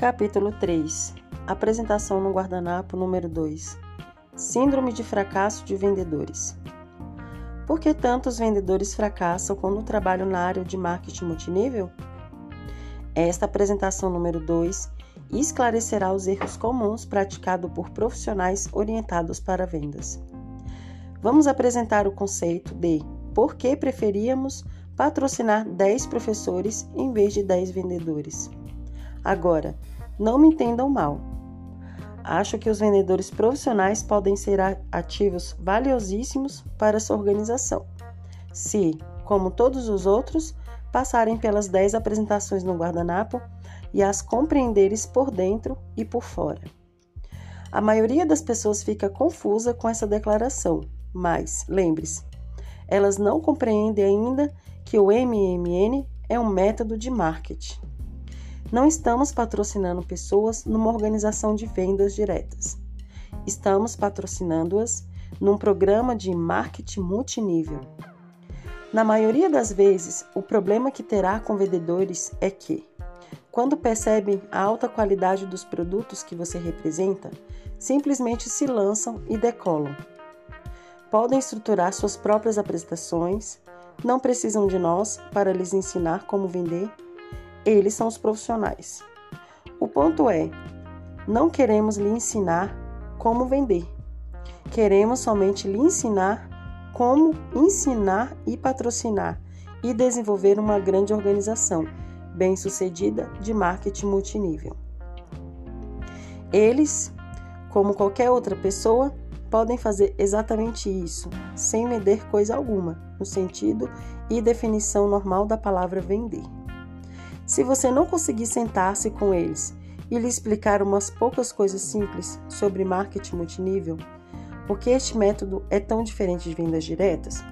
Capítulo 3 Apresentação no guardanapo número 2 Síndrome de fracasso de vendedores. Por que tantos vendedores fracassam quando trabalham na área de marketing multinível? Esta apresentação número 2 esclarecerá os erros comuns praticados por profissionais orientados para vendas. Vamos apresentar o conceito de por que preferíamos patrocinar 10 professores em vez de 10 vendedores. Agora, não me entendam mal. Acho que os vendedores profissionais podem ser ativos valiosíssimos para sua organização, se, como todos os outros, passarem pelas 10 apresentações no guardanapo e as compreenderes por dentro e por fora. A maioria das pessoas fica confusa com essa declaração, mas lembre-se, elas não compreendem ainda que o MMN é um método de marketing. Não estamos patrocinando pessoas numa organização de vendas diretas. Estamos patrocinando-as num programa de marketing multinível. Na maioria das vezes, o problema que terá com vendedores é que, quando percebem a alta qualidade dos produtos que você representa, simplesmente se lançam e decolam. Podem estruturar suas próprias apresentações, não precisam de nós para lhes ensinar como vender eles são os profissionais. O ponto é: não queremos lhe ensinar como vender. Queremos somente lhe ensinar como ensinar e patrocinar e desenvolver uma grande organização bem-sucedida de marketing multinível. Eles, como qualquer outra pessoa, podem fazer exatamente isso, sem medir coisa alguma, no sentido e definição normal da palavra vender. Se você não conseguir sentar-se com eles e lhe explicar umas poucas coisas simples sobre marketing multinível, porque este método é tão diferente de vendas diretas,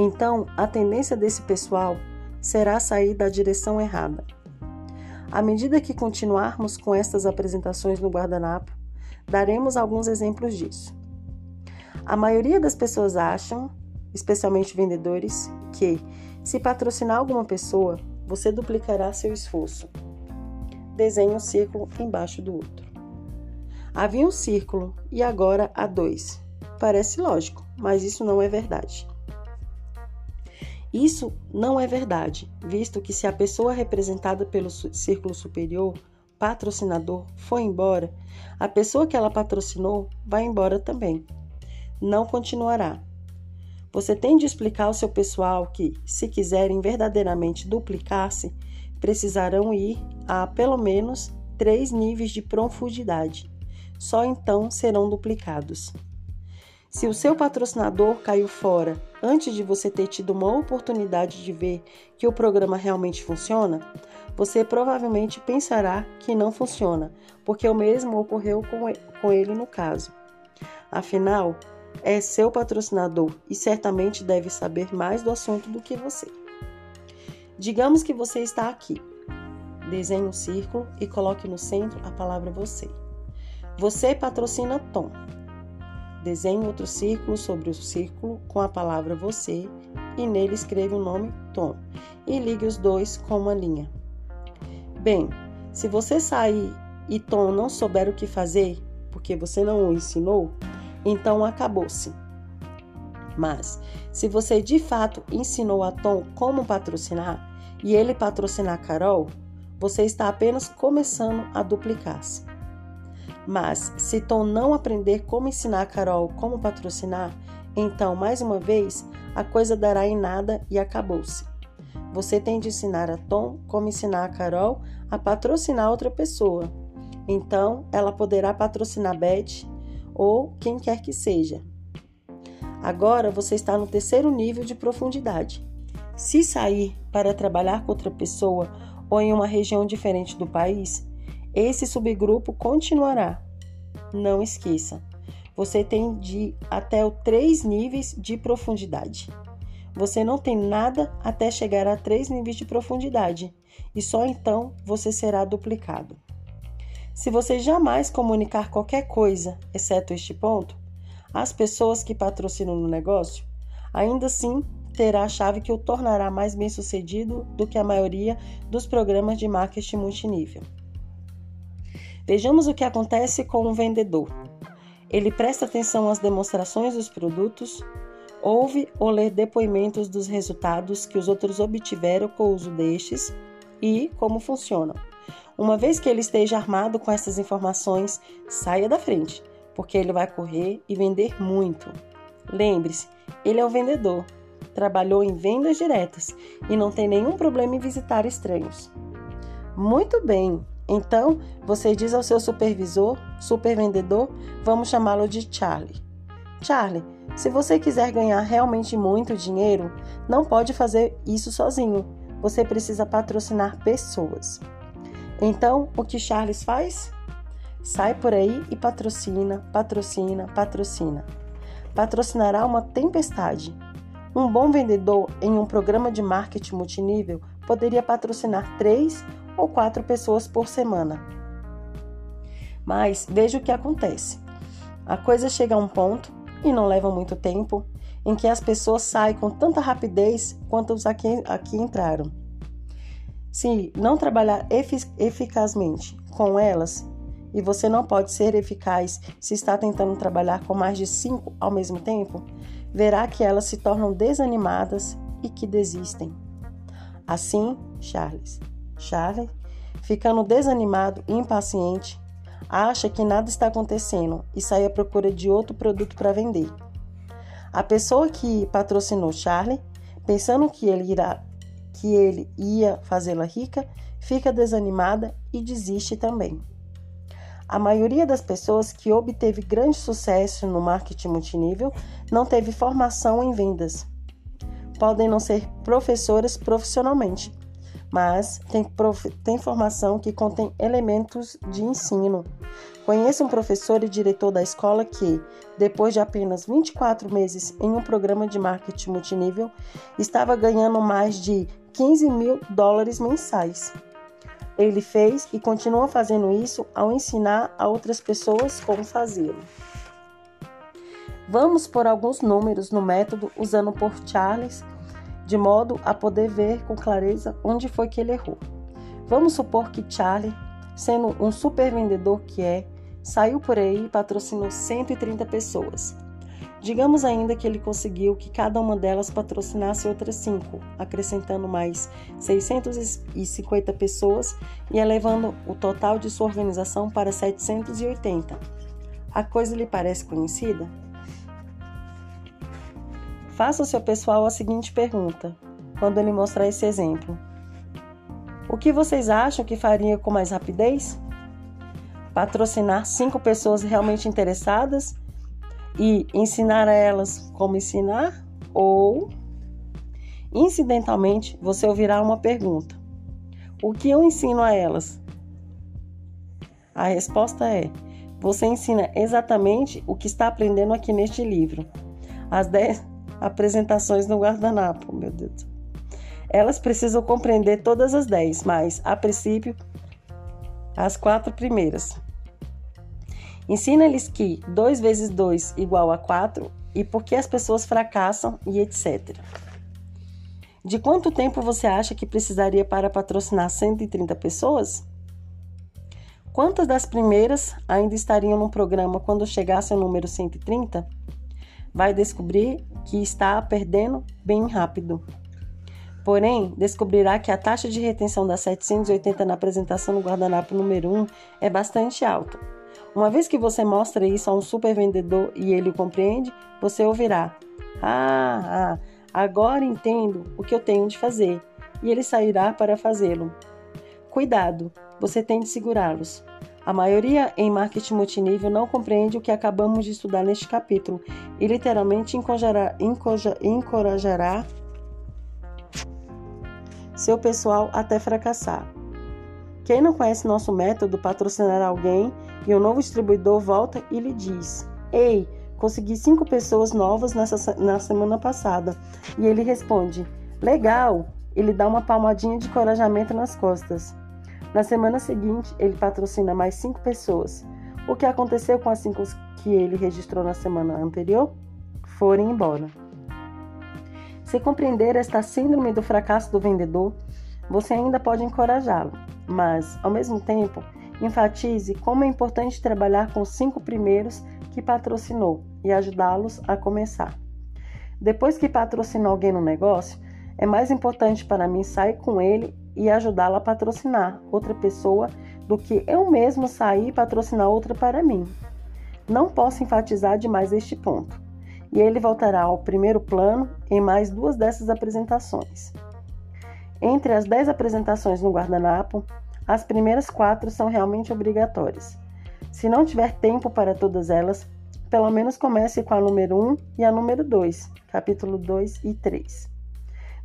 então a tendência desse pessoal será sair da direção errada. À medida que continuarmos com estas apresentações no guardanapo, daremos alguns exemplos disso. A maioria das pessoas acham, especialmente vendedores, que se patrocinar alguma pessoa, você duplicará seu esforço. Desenhe um círculo embaixo do outro. Havia um círculo e agora há dois. Parece lógico, mas isso não é verdade. Isso não é verdade, visto que se a pessoa representada pelo círculo superior, patrocinador, for embora, a pessoa que ela patrocinou vai embora também. Não continuará. Você tem de explicar ao seu pessoal que, se quiserem verdadeiramente duplicar-se, precisarão ir a pelo menos três níveis de profundidade. Só então serão duplicados. Se o seu patrocinador caiu fora antes de você ter tido uma oportunidade de ver que o programa realmente funciona, você provavelmente pensará que não funciona, porque o mesmo ocorreu com ele no caso. Afinal, é seu patrocinador e certamente deve saber mais do assunto do que você. Digamos que você está aqui. Desenhe um círculo e coloque no centro a palavra você. Você patrocina Tom. Desenhe outro círculo sobre o círculo com a palavra você e nele escreva o nome Tom e ligue os dois com uma linha. Bem, se você sair e Tom não souber o que fazer, porque você não o ensinou, então acabou-se. Mas, se você de fato ensinou a Tom como patrocinar e ele patrocinar Carol, você está apenas começando a duplicar-se. Mas, se Tom não aprender como ensinar a Carol como patrocinar, então, mais uma vez, a coisa dará em nada e acabou-se. Você tem de ensinar a Tom como ensinar a Carol a patrocinar outra pessoa. Então, ela poderá patrocinar Beth ou quem quer que seja. Agora você está no terceiro nível de profundidade. Se sair para trabalhar com outra pessoa ou em uma região diferente do país, esse subgrupo continuará. Não esqueça, você tem de até o três níveis de profundidade. Você não tem nada até chegar a três níveis de profundidade e só então você será duplicado. Se você jamais comunicar qualquer coisa, exceto este ponto, às pessoas que patrocinam no negócio, ainda assim terá a chave que o tornará mais bem-sucedido do que a maioria dos programas de marketing multinível. Vejamos o que acontece com o vendedor. Ele presta atenção às demonstrações dos produtos, ouve ou lê depoimentos dos resultados que os outros obtiveram com o uso destes e como funcionam. Uma vez que ele esteja armado com essas informações, saia da frente, porque ele vai correr e vender muito. Lembre-se, ele é o vendedor, trabalhou em vendas diretas e não tem nenhum problema em visitar estranhos. Muito bem, então você diz ao seu supervisor, supervendedor, vamos chamá-lo de Charlie. Charlie, se você quiser ganhar realmente muito dinheiro, não pode fazer isso sozinho. Você precisa patrocinar pessoas. Então, o que Charles faz? Sai por aí e patrocina, patrocina, patrocina. Patrocinará uma tempestade. Um bom vendedor em um programa de marketing multinível poderia patrocinar três ou quatro pessoas por semana. Mas veja o que acontece. A coisa chega a um ponto, e não leva muito tempo, em que as pessoas saem com tanta rapidez quanto os aqui, aqui entraram. Se não trabalhar efic eficazmente com elas, e você não pode ser eficaz se está tentando trabalhar com mais de cinco ao mesmo tempo, verá que elas se tornam desanimadas e que desistem. Assim, Charles, Charlie, ficando desanimado e impaciente, acha que nada está acontecendo e sai à procura de outro produto para vender. A pessoa que patrocinou Charlie, pensando que ele irá que ele ia fazê-la rica, fica desanimada e desiste também. A maioria das pessoas que obteve grande sucesso no marketing multinível não teve formação em vendas. Podem não ser professoras profissionalmente, mas tem, prof... tem formação que contém elementos de ensino. Conheço um professor e diretor da escola que, depois de apenas 24 meses em um programa de marketing multinível, estava ganhando mais de 15 mil dólares mensais. Ele fez e continua fazendo isso ao ensinar a outras pessoas como fazê-lo. Vamos por alguns números no método usando por Charles de modo a poder ver com clareza onde foi que ele errou. Vamos supor que Charlie, sendo um super vendedor que é, saiu por aí e patrocinou 130 pessoas. Digamos ainda que ele conseguiu que cada uma delas patrocinasse outras cinco, acrescentando mais 650 pessoas e elevando o total de sua organização para 780. A coisa lhe parece conhecida? Faça ao seu pessoal a seguinte pergunta, quando ele mostrar esse exemplo: O que vocês acham que faria com mais rapidez? Patrocinar cinco pessoas realmente interessadas e ensinar a elas como ensinar? Ou, incidentalmente, você ouvirá uma pergunta: O que eu ensino a elas? A resposta é: você ensina exatamente o que está aprendendo aqui neste livro. As 10 apresentações no guardanapo, meu Deus. Elas precisam compreender todas as dez, mas, a princípio, as quatro primeiras. Ensina-lhes que 2 vezes 2 igual a 4 e por que as pessoas fracassam e etc. De quanto tempo você acha que precisaria para patrocinar 130 pessoas? Quantas das primeiras ainda estariam no programa quando chegasse ao número 130? vai descobrir que está perdendo bem rápido. Porém, descobrirá que a taxa de retenção das 780 na apresentação no guardanapo número 1 é bastante alta. Uma vez que você mostra isso a um super vendedor e ele o compreende, você ouvirá: Ah, ah, agora entendo o que eu tenho de fazer, e ele sairá para fazê-lo. Cuidado, você tem de segurá-los. A maioria em marketing multinível não compreende o que acabamos de estudar neste capítulo e literalmente encorajará, encorajará seu pessoal até fracassar. Quem não conhece nosso método patrocinar alguém e o novo distribuidor volta e lhe diz: Ei, consegui cinco pessoas novas nessa, na semana passada. E ele responde: Legal! Ele dá uma palmadinha de encorajamento nas costas. Na semana seguinte, ele patrocina mais cinco pessoas. O que aconteceu com as cinco que ele registrou na semana anterior? Foram embora. Se compreender esta síndrome do fracasso do vendedor, você ainda pode encorajá-lo, mas, ao mesmo tempo, Enfatize como é importante trabalhar com os cinco primeiros que patrocinou e ajudá-los a começar. Depois que patrocinou alguém no negócio, é mais importante para mim sair com ele e ajudá-lo a patrocinar outra pessoa do que eu mesmo sair e patrocinar outra para mim. Não posso enfatizar demais este ponto, e ele voltará ao primeiro plano em mais duas dessas apresentações. Entre as dez apresentações no guardanapo, as primeiras quatro são realmente obrigatórias. Se não tiver tempo para todas elas, pelo menos comece com a número 1 e a número 2, capítulo 2 e 3.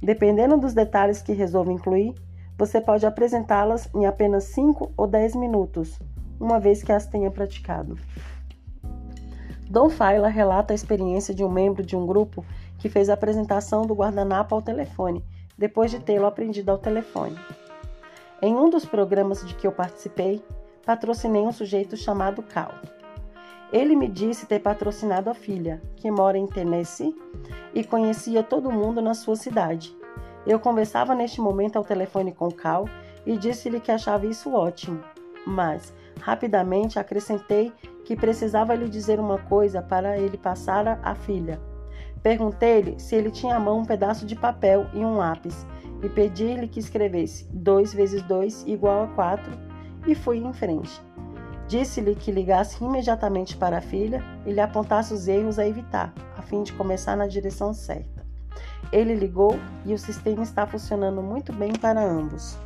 Dependendo dos detalhes que resolva incluir, você pode apresentá-las em apenas 5 ou 10 minutos, uma vez que as tenha praticado. Don Faila relata a experiência de um membro de um grupo que fez a apresentação do guardanapo ao telefone, depois de tê-lo aprendido ao telefone. Em um dos programas de que eu participei, patrocinei um sujeito chamado Cal. Ele me disse ter patrocinado a filha, que mora em Tennessee e conhecia todo mundo na sua cidade. Eu conversava neste momento ao telefone com Cal e disse-lhe que achava isso ótimo, mas rapidamente acrescentei que precisava lhe dizer uma coisa para ele passar à filha. Perguntei-lhe se ele tinha à mão um pedaço de papel e um lápis e pedi-lhe que escrevesse 2 vezes 2 igual a 4 e fui em frente. Disse-lhe que ligasse imediatamente para a filha e lhe apontasse os erros a evitar, a fim de começar na direção certa. Ele ligou e o sistema está funcionando muito bem para ambos.